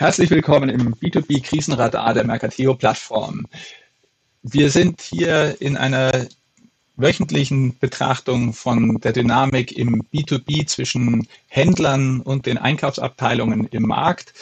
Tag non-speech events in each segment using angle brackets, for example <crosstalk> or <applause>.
Herzlich willkommen im B2B Krisenradar der Mercateo Plattform. Wir sind hier in einer wöchentlichen Betrachtung von der Dynamik im B2B zwischen Händlern und den Einkaufsabteilungen im Markt.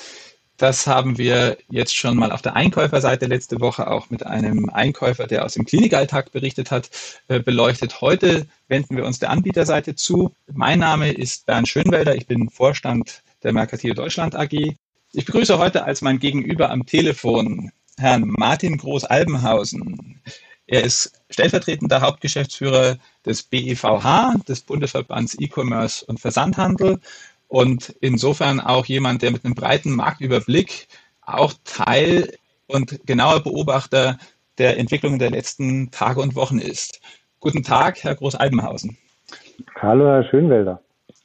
Das haben wir jetzt schon mal auf der Einkäuferseite letzte Woche auch mit einem Einkäufer, der aus dem Klinikalltag berichtet hat, äh, beleuchtet. Heute wenden wir uns der Anbieterseite zu. Mein Name ist Bernd Schönwelder. Ich bin Vorstand der Mercateo Deutschland AG. Ich begrüße heute als mein Gegenüber am Telefon Herrn Martin Groß-Albenhausen. Er ist stellvertretender Hauptgeschäftsführer des BEVH, des Bundesverbands E-Commerce und Versandhandel und insofern auch jemand, der mit einem breiten Marktüberblick auch Teil und genauer Beobachter der Entwicklungen der letzten Tage und Wochen ist. Guten Tag, Herr Groß-Albenhausen. Hallo, Herr Schönwelder.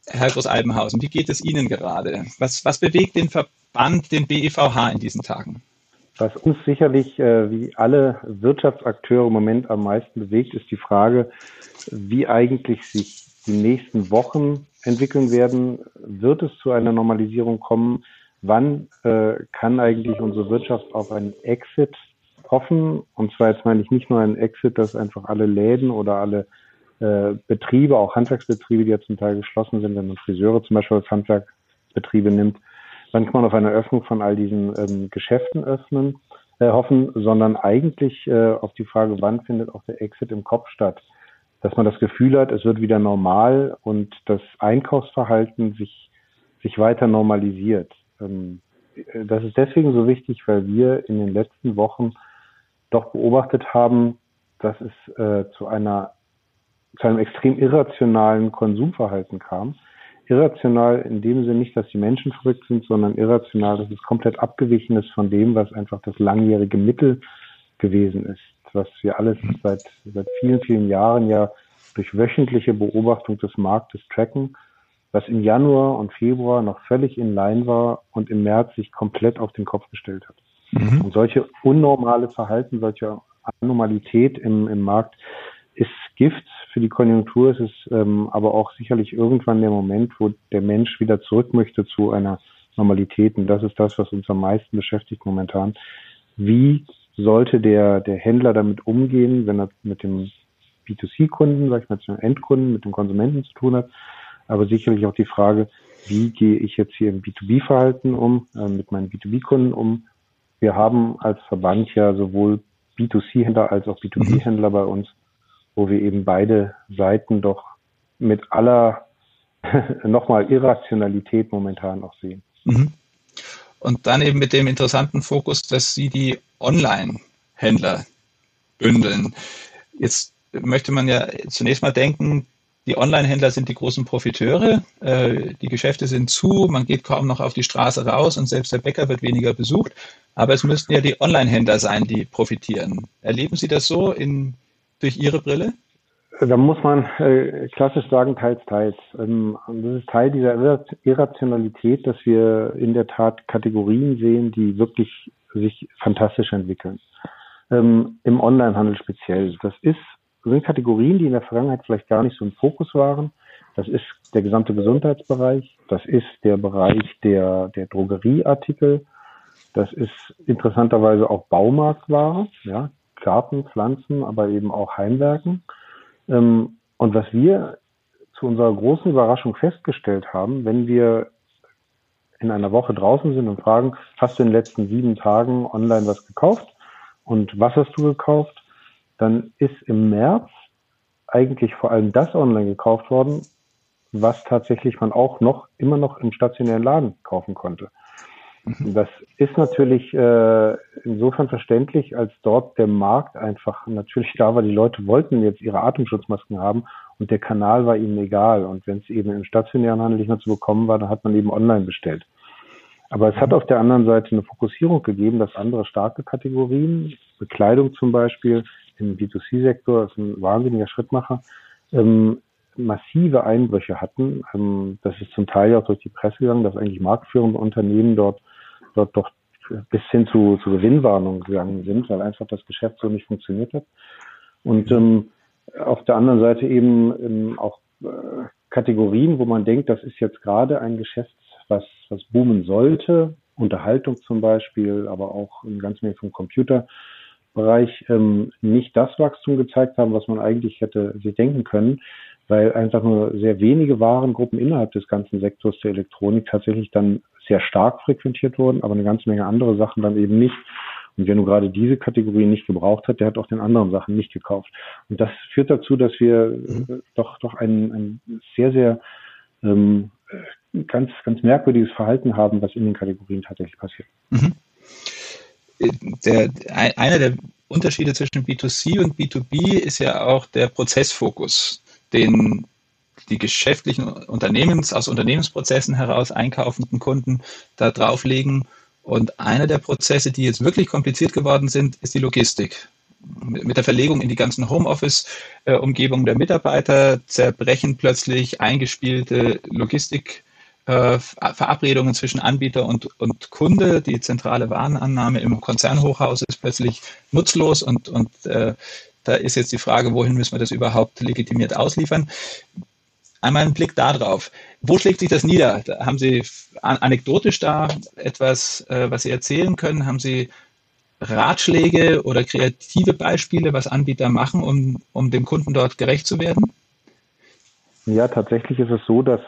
Herr Groß-Albenhausen, wie geht es Ihnen gerade? Was, was bewegt den Verband, den BEVH in diesen Tagen? Was uns sicherlich äh, wie alle Wirtschaftsakteure im Moment am meisten bewegt, ist die Frage, wie eigentlich sich die nächsten Wochen entwickeln werden. Wird es zu einer Normalisierung kommen? Wann äh, kann eigentlich unsere Wirtschaft auf einen Exit hoffen? Und zwar jetzt meine ich nicht nur einen Exit, dass einfach alle Läden oder alle äh, Betriebe, auch Handwerksbetriebe, die ja zum Teil geschlossen sind, wenn man Friseure zum Beispiel als Handwerksbetriebe nimmt, dann kann man auf eine Öffnung von all diesen ähm, Geschäften öffnen, äh, hoffen, sondern eigentlich äh, auf die Frage, wann findet auch der Exit im Kopf statt. Dass man das Gefühl hat, es wird wieder normal und das Einkaufsverhalten sich, sich weiter normalisiert. Ähm, das ist deswegen so wichtig, weil wir in den letzten Wochen doch beobachtet haben, dass es äh, zu einer zu einem extrem irrationalen Konsumverhalten kam. Irrational in dem Sinne nicht, dass die Menschen verrückt sind, sondern irrational, dass es komplett abgewichen ist von dem, was einfach das langjährige Mittel gewesen ist, was wir alles seit, seit vielen, vielen Jahren ja durch wöchentliche Beobachtung des Marktes tracken, was im Januar und Februar noch völlig in Line war und im März sich komplett auf den Kopf gestellt hat. Mhm. Und solche unnormale Verhalten, solche Anormalität im, im Markt ist Gift für die Konjunktur. Es ist ähm, aber auch sicherlich irgendwann der Moment, wo der Mensch wieder zurück möchte zu einer Normalität. Und das ist das, was uns am meisten beschäftigt momentan. Wie sollte der, der Händler damit umgehen, wenn er mit dem B2C-Kunden, sag ich mal, zu den Endkunden, mit dem Konsumenten zu tun hat? Aber sicherlich auch die Frage, wie gehe ich jetzt hier im B2B-Verhalten um, äh, mit meinen B2B-Kunden um? Wir haben als Verband ja sowohl B2C-Händler als auch B2B-Händler bei uns wo wir eben beide Seiten doch mit aller <laughs> nochmal Irrationalität momentan auch sehen. Mhm. Und dann eben mit dem interessanten Fokus, dass Sie die Online-Händler bündeln. Jetzt möchte man ja zunächst mal denken, die Online-Händler sind die großen Profiteure, äh, die Geschäfte sind zu, man geht kaum noch auf die Straße raus und selbst der Bäcker wird weniger besucht. Aber es müssten ja die Online-Händler sein, die profitieren. Erleben Sie das so in durch Ihre Brille? Da muss man äh, klassisch sagen, teils, teils. Ähm, das ist Teil dieser Irrationalität, dass wir in der Tat Kategorien sehen, die wirklich sich fantastisch entwickeln. Ähm, Im Onlinehandel speziell. Das ist, sind Kategorien, die in der Vergangenheit vielleicht gar nicht so im Fokus waren. Das ist der gesamte Gesundheitsbereich. Das ist der Bereich der, der Drogerieartikel. Das ist interessanterweise auch Baumarktware. Ja, Garten, Pflanzen, aber eben auch Heimwerken. Ähm, und was wir zu unserer großen Überraschung festgestellt haben, wenn wir in einer Woche draußen sind und fragen, hast du in den letzten sieben Tagen online was gekauft und was hast du gekauft, dann ist im März eigentlich vor allem das online gekauft worden, was tatsächlich man auch noch immer noch im stationären Laden kaufen konnte. Mhm. Das ist natürlich äh, insofern verständlich, als dort der Markt einfach natürlich da war. Die Leute wollten jetzt ihre Atemschutzmasken haben und der Kanal war ihnen egal. Und wenn es eben im stationären Handel nicht mehr zu bekommen war, dann hat man eben online bestellt. Aber es hat mhm. auf der anderen Seite eine Fokussierung gegeben, dass andere starke Kategorien, Bekleidung zum Beispiel, im B2C-Sektor, ist ein wahnsinniger Schrittmacher, ähm, massive Einbrüche hatten. Ähm, das ist zum Teil auch durch die Presse gegangen, dass eigentlich marktführende Unternehmen dort dort doch bis hin zu, zu Gewinnwarnungen gegangen sind, weil einfach das Geschäft so nicht funktioniert hat. Und ähm, auf der anderen Seite eben ähm, auch äh, Kategorien, wo man denkt, das ist jetzt gerade ein Geschäft, was, was boomen sollte, Unterhaltung zum Beispiel, aber auch eine ganze Menge vom Computerbereich ähm, nicht das Wachstum gezeigt haben, was man eigentlich hätte sich denken können, weil einfach nur sehr wenige Warengruppen innerhalb des ganzen Sektors der Elektronik tatsächlich dann sehr stark frequentiert wurden, aber eine ganze Menge andere Sachen dann eben nicht. Und wer nur gerade diese Kategorie nicht gebraucht hat, der hat auch den anderen Sachen nicht gekauft. Und das führt dazu, dass wir mhm. doch, doch ein, ein sehr, sehr ähm, ganz, ganz merkwürdiges Verhalten haben, was in den Kategorien tatsächlich passiert. Mhm. Der, einer der Unterschiede zwischen B2C und B2B ist ja auch der Prozessfokus, den die geschäftlichen Unternehmens, aus Unternehmensprozessen heraus einkaufenden Kunden da drauflegen und einer der Prozesse, die jetzt wirklich kompliziert geworden sind, ist die Logistik. Mit der Verlegung in die ganzen Homeoffice-Umgebungen der Mitarbeiter zerbrechen plötzlich eingespielte Logistikverabredungen äh, zwischen Anbieter und, und Kunde. Die zentrale Warenannahme im Konzernhochhaus ist plötzlich nutzlos und, und äh, da ist jetzt die Frage, wohin müssen wir das überhaupt legitimiert ausliefern? Einmal einen Blick darauf. Wo schlägt sich das nieder? Haben Sie anekdotisch da etwas, äh, was Sie erzählen können? Haben Sie Ratschläge oder kreative Beispiele, was Anbieter machen, um, um dem Kunden dort gerecht zu werden? Ja, tatsächlich ist es so, dass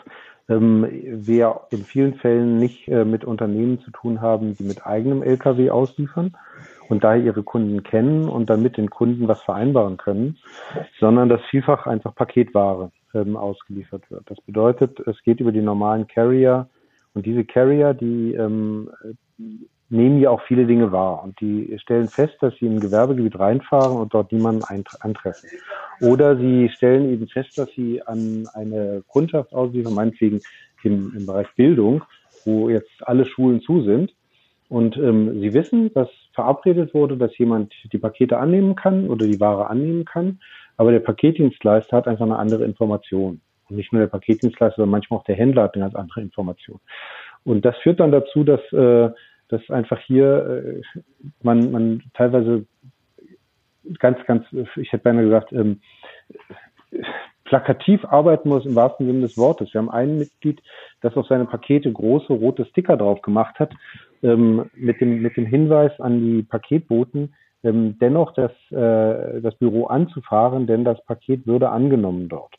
ähm, wir in vielen Fällen nicht äh, mit Unternehmen zu tun haben, die mit eigenem Lkw ausliefern und daher ihre Kunden kennen und dann mit den Kunden was vereinbaren können, sondern dass vielfach einfach Paketware ähm, ausgeliefert wird. Das bedeutet, es geht über die normalen Carrier und diese Carrier, die ähm, nehmen ja auch viele Dinge wahr und die stellen fest, dass sie ein Gewerbegebiet reinfahren und dort niemanden antreffen. Oder sie stellen eben fest, dass sie an eine Kundschaft ausliefern, meinetwegen im, im Bereich Bildung, wo jetzt alle Schulen zu sind. Und ähm, sie wissen, dass verabredet wurde, dass jemand die Pakete annehmen kann oder die Ware annehmen kann. Aber der Paketdienstleister hat einfach eine andere Information. Und nicht nur der Paketdienstleister, sondern manchmal auch der Händler hat eine ganz andere Information. Und das führt dann dazu, dass, äh, dass einfach hier äh, man, man teilweise ganz, ganz, ich hätte beinahe gesagt, ähm, plakativ arbeiten muss im wahrsten Sinne des Wortes. Wir haben ein Mitglied, das auf seine Pakete große rote Sticker drauf gemacht hat, ähm, mit, dem, mit dem Hinweis an die Paketboten, ähm, dennoch das, äh, das Büro anzufahren, denn das Paket würde angenommen dort.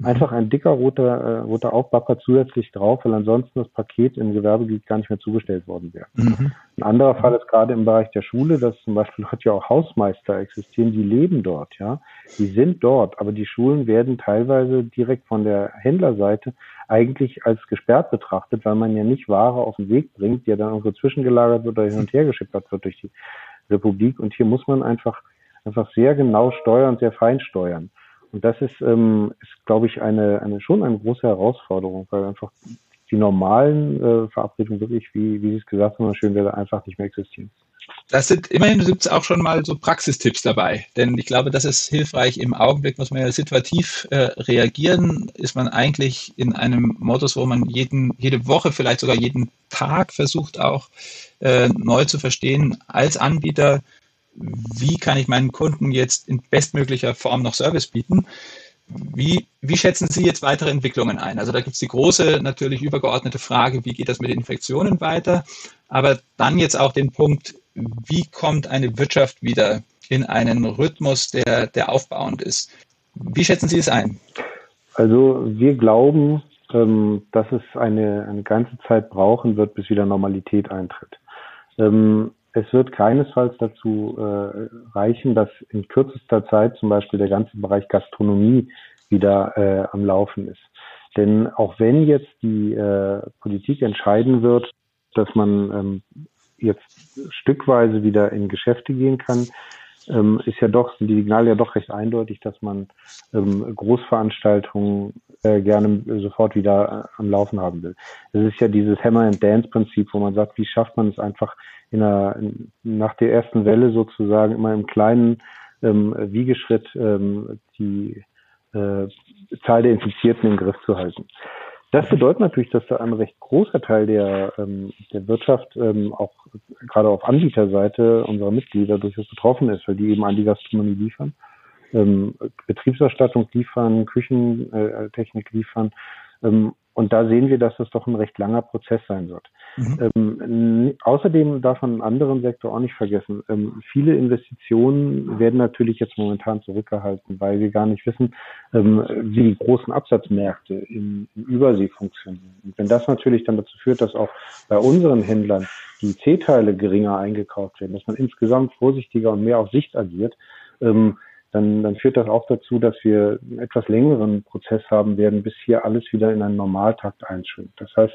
Mhm. Einfach ein dicker roter, äh, roter Aufbapper zusätzlich drauf, weil ansonsten das Paket im Gewerbegebiet gar nicht mehr zugestellt worden wäre. Mhm. Ein anderer Fall ist gerade im Bereich der Schule, dass zum Beispiel dort ja auch Hausmeister existieren, die leben dort, ja. Die sind dort, aber die Schulen werden teilweise direkt von der Händlerseite eigentlich als gesperrt betrachtet, weil man ja nicht Ware auf den Weg bringt, die ja dann irgendwo zwischengelagert wird oder hin und her <laughs> geschippert wird durch die Republik. Und hier muss man einfach, einfach sehr genau steuern, sehr fein steuern. Und das ist, ähm, ist glaube ich, eine, eine, schon eine große Herausforderung, weil einfach die normalen äh, Verabredungen wirklich, wie, wie Sie es gesagt haben, schön wäre, einfach nicht mehr existieren. Das sind immerhin gibt es auch schon mal so Praxistipps dabei, denn ich glaube, das ist hilfreich. Im Augenblick muss man ja situativ äh, reagieren. Ist man eigentlich in einem Modus, wo man jeden, jede Woche, vielleicht sogar jeden Tag versucht auch äh, neu zu verstehen als Anbieter, wie kann ich meinen Kunden jetzt in bestmöglicher Form noch Service bieten. Wie, wie schätzen Sie jetzt weitere Entwicklungen ein? Also da gibt es die große, natürlich übergeordnete Frage, wie geht das mit den Infektionen weiter? Aber dann jetzt auch den Punkt, wie kommt eine Wirtschaft wieder in einen Rhythmus, der, der aufbauend ist? Wie schätzen Sie es ein? Also wir glauben, ähm, dass es eine, eine ganze Zeit brauchen wird, bis wieder Normalität eintritt. Ähm, es wird keinesfalls dazu äh, reichen, dass in kürzester Zeit zum Beispiel der ganze Bereich Gastronomie wieder äh, am Laufen ist. Denn auch wenn jetzt die äh, Politik entscheiden wird, dass man ähm, jetzt stückweise wieder in Geschäfte gehen kann, ähm, ist ja doch, sind die Signale ja doch recht eindeutig, dass man ähm, Großveranstaltungen äh, gerne sofort wieder äh, am Laufen haben will. Es ist ja dieses Hammer and Dance Prinzip, wo man sagt, wie schafft man es einfach in einer, in, nach der ersten Welle sozusagen immer im kleinen ähm, Wiegeschritt ähm, die äh, Zahl der Infizierten im Griff zu halten. Das bedeutet natürlich, dass da ein recht großer Teil der, ähm, der Wirtschaft ähm, auch gerade auf Anbieterseite unserer Mitglieder durchaus betroffen ist, weil die eben an die Gastronomie liefern, ähm, Betriebsausstattung liefern, Küchentechnik liefern. Ähm, Und da sehen wir, dass das doch ein recht langer Prozess sein wird. Mhm. Ähm, außerdem darf man einen anderen Sektor auch nicht vergessen. Ähm, viele Investitionen werden natürlich jetzt momentan zurückgehalten, weil wir gar nicht wissen, ähm, wie die großen Absatzmärkte im, im Übersee funktionieren. Und wenn das natürlich dann dazu führt, dass auch bei unseren Händlern die C-Teile geringer eingekauft werden, dass man insgesamt vorsichtiger und mehr auf Sicht agiert, ähm, dann, dann führt das auch dazu, dass wir einen etwas längeren Prozess haben werden, bis hier alles wieder in einen Normaltakt einschwingt. Das heißt,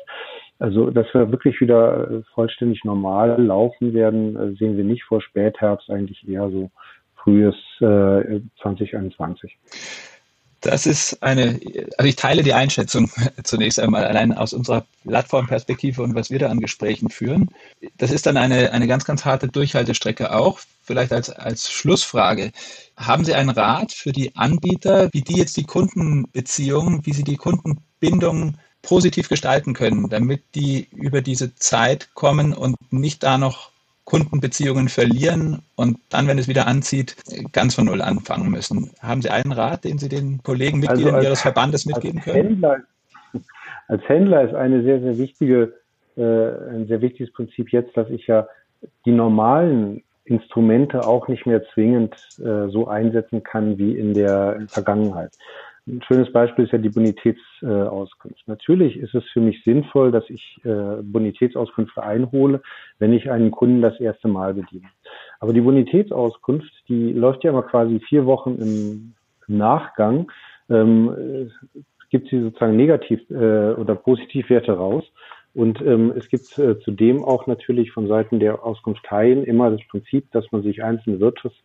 also, dass wir wirklich wieder äh, vollständig normal laufen werden, äh, sehen wir nicht vor Spätherbst, eigentlich eher so frühes äh, 2021. Das ist eine, also ich teile die Einschätzung <laughs> zunächst einmal allein aus unserer Plattformperspektive und was wir da an Gesprächen führen. Das ist dann eine, eine ganz, ganz harte Durchhaltestrecke auch. Vielleicht als, als Schlussfrage. Haben Sie einen Rat für die Anbieter, wie die jetzt die Kundenbeziehungen, wie sie die Kundenbindung positiv gestalten können, damit die über diese Zeit kommen und nicht da noch Kundenbeziehungen verlieren und dann, wenn es wieder anzieht, ganz von Null anfangen müssen. Haben Sie einen Rat, den Sie den Kollegen, Mitgliedern also als, Ihres Verbandes mitgeben können? Händler, als Händler ist eine sehr, sehr wichtige, äh, ein sehr wichtiges Prinzip jetzt, dass ich ja die normalen Instrumente auch nicht mehr zwingend äh, so einsetzen kann wie in der Vergangenheit. Ein schönes Beispiel ist ja die Bonitätsauskunft. Natürlich ist es für mich sinnvoll, dass ich äh, Bonitätsauskünfte einhole, wenn ich einen Kunden das erste Mal bediene. Aber die Bonitätsauskunft, die läuft ja immer quasi vier Wochen im, Nachgang, ähm, äh, gibt sie sozusagen negativ äh, oder Positivwerte raus. Und ähm, es gibt äh, zudem auch natürlich von Seiten der Auskunfteien immer das Prinzip, dass man sich einzelne Wirtschafts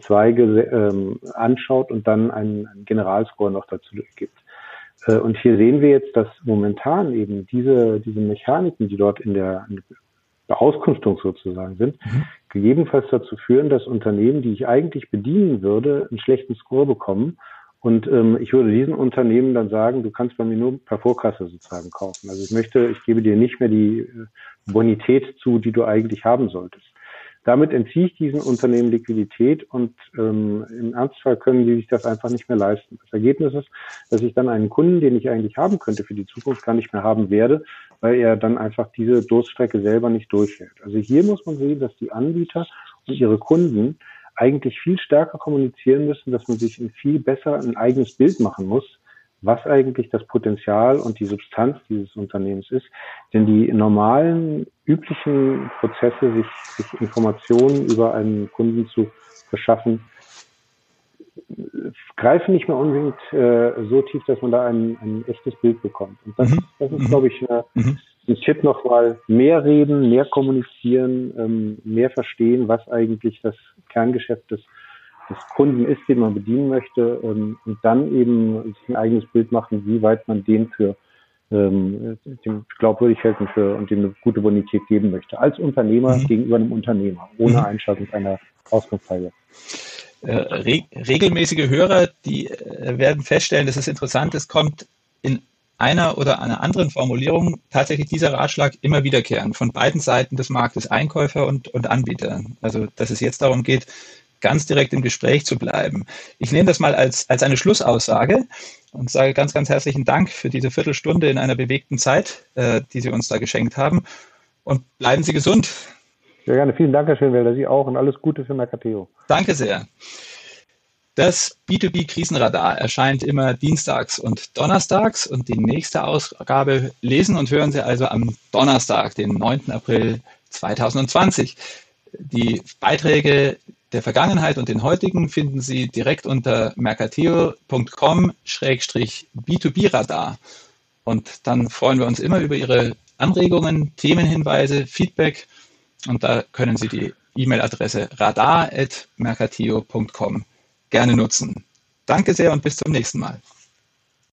Zweige ähm, anschaut und dann einen, Generalscore noch dazu gibt. Äh, und hier sehen wir jetzt, dass momentan eben diese, diese Mechaniken, die dort in der, in der Auskunftung sozusagen sind, mhm. gegebenenfalls dazu führen, dass Unternehmen, die ich eigentlich bedienen würde, einen schlechten Score bekommen. Und ähm, ich würde diesen Unternehmen dann sagen, du kannst bei mir nur per Vorkasse sozusagen kaufen. Also ich möchte, ich gebe dir nicht mehr die äh, Bonität zu, die du eigentlich haben solltest. Damit entziehe ich diesen Unternehmen Liquidität und ähm, im Ernstfall können die sich das einfach nicht mehr leisten. Das Ergebnis ist, dass ich dann einen Kunden, den ich eigentlich haben könnte für die Zukunft, gar nicht mehr haben werde, weil er dann einfach diese Durststrecke selber nicht durchhält. Also hier muss man sehen, dass die Anbieter und ihre Kunden eigentlich viel stärker kommunizieren müssen, dass man sich viel besser ein eigenes Bild machen muss, was eigentlich das Potenzial und die Substanz dieses Unternehmens ist. Denn die normalen, üblichen Prozesse, sich, sich Informationen über einen Kunden zu verschaffen, greifen nicht mehr unbedingt äh, so tief, dass man da ein, ein echtes Bild bekommt. Und das, mhm. das ist, glaube ich, äh, mhm. ein Tipp nochmal, mehr reden, mehr kommunizieren, ähm, mehr verstehen, was eigentlich das Kerngeschäft des des Kunden ist, den man bedienen möchte ähm, und dann eben sich ein eigenes Bild machen, wie weit man den für ähm, dem glaubwürdig hält und, für, und dem eine gute Bonität geben möchte. Als Unternehmer mhm. gegenüber einem Unternehmer, ohne mhm. Einschaltung einer Auskunftszeile. Äh, re regelmäßige Hörer, die äh, werden feststellen, dass es interessant ist, kommt in einer oder einer anderen Formulierung tatsächlich dieser Ratschlag immer wiederkehrend von beiden Seiten des Marktes, Einkäufer und, und Anbieter. Also, dass es jetzt darum geht, ganz direkt im Gespräch zu bleiben. Ich nehme das mal als, als eine Schlussaussage und sage ganz, ganz herzlichen Dank für diese Viertelstunde in einer bewegten Zeit, äh, die Sie uns da geschenkt haben. Und bleiben Sie gesund. Sehr gerne. Vielen Dank, Herr Schönwelder. Sie auch und alles Gute für Mercateo. Danke sehr. Das B2B-Krisenradar erscheint immer dienstags und donnerstags und die nächste Ausgabe lesen und hören Sie also am Donnerstag, den 9. April 2020. Die Beiträge der Vergangenheit und den heutigen finden Sie direkt unter mercateo.com-b2b-radar. Und dann freuen wir uns immer über Ihre Anregungen, Themenhinweise, Feedback. Und da können Sie die E-Mail-Adresse radar.mercateo.com gerne nutzen. Danke sehr und bis zum nächsten Mal.